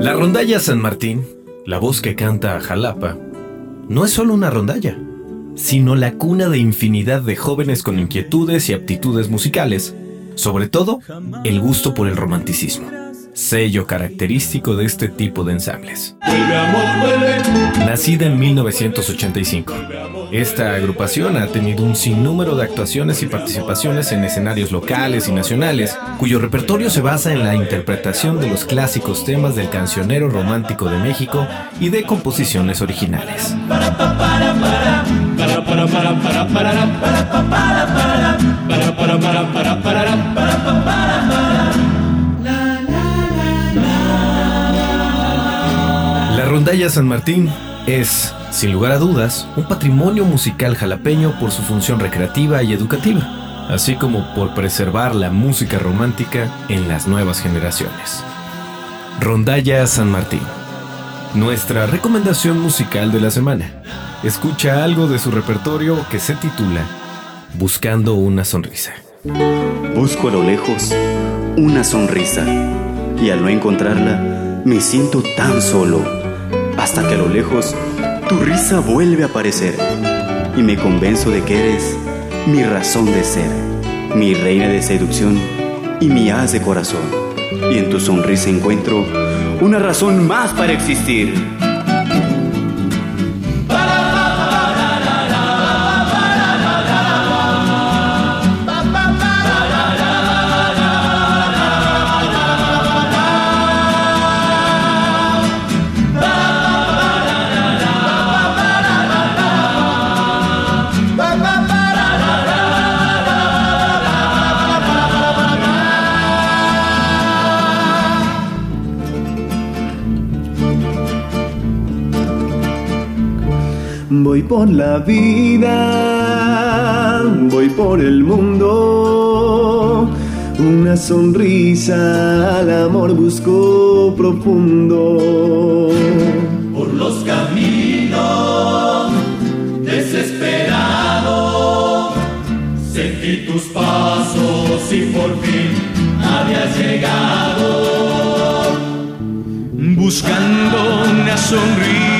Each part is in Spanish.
La rondalla San Martín, la voz que canta a Jalapa, no es solo una rondalla, sino la cuna de infinidad de jóvenes con inquietudes y aptitudes musicales, sobre todo el gusto por el romanticismo sello característico de este tipo de ensambles. Nacida en 1985, esta agrupación ha tenido un sinnúmero de actuaciones y participaciones en escenarios locales y nacionales, cuyo repertorio se basa en la interpretación de los clásicos temas del cancionero romántico de México y de composiciones originales. Rondalla San Martín es, sin lugar a dudas, un patrimonio musical jalapeño por su función recreativa y educativa, así como por preservar la música romántica en las nuevas generaciones. Rondalla San Martín. Nuestra recomendación musical de la semana. Escucha algo de su repertorio que se titula Buscando una sonrisa. Busco a lo lejos una sonrisa y al no encontrarla me siento tan solo hasta que a lo lejos tu risa vuelve a aparecer y me convenzo de que eres mi razón de ser, mi reina de seducción y mi haz de corazón. Y en tu sonrisa encuentro una razón más para existir. Voy por la vida, voy por el mundo. Una sonrisa al amor busco profundo. Por los caminos, desesperado, sentí tus pasos y por fin habías llegado. Buscando una sonrisa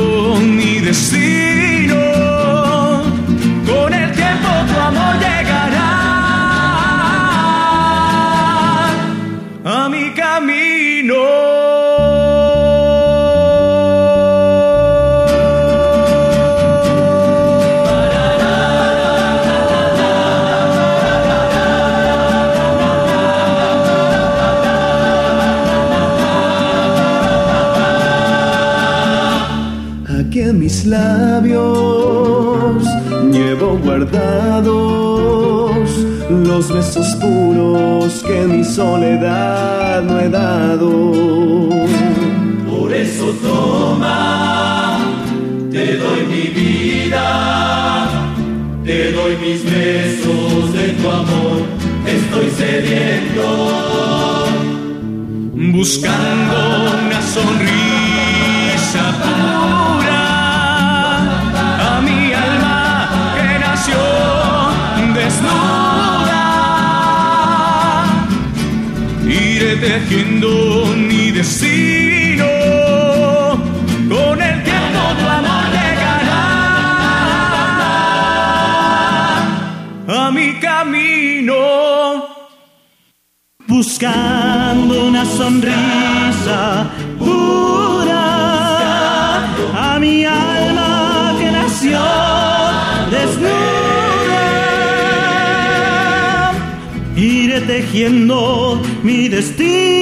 mis labios llevo guardados los besos puros que mi soledad no he dado. Por eso toma, te doy mi vida, te doy mis besos de tu amor, estoy sediento. Buscando una sonrisa tejiendo mi destino. Con el tiempo tu amor llegará a mi camino. Buscando una sonrisa pura a mi alma Tejiendo mi destino.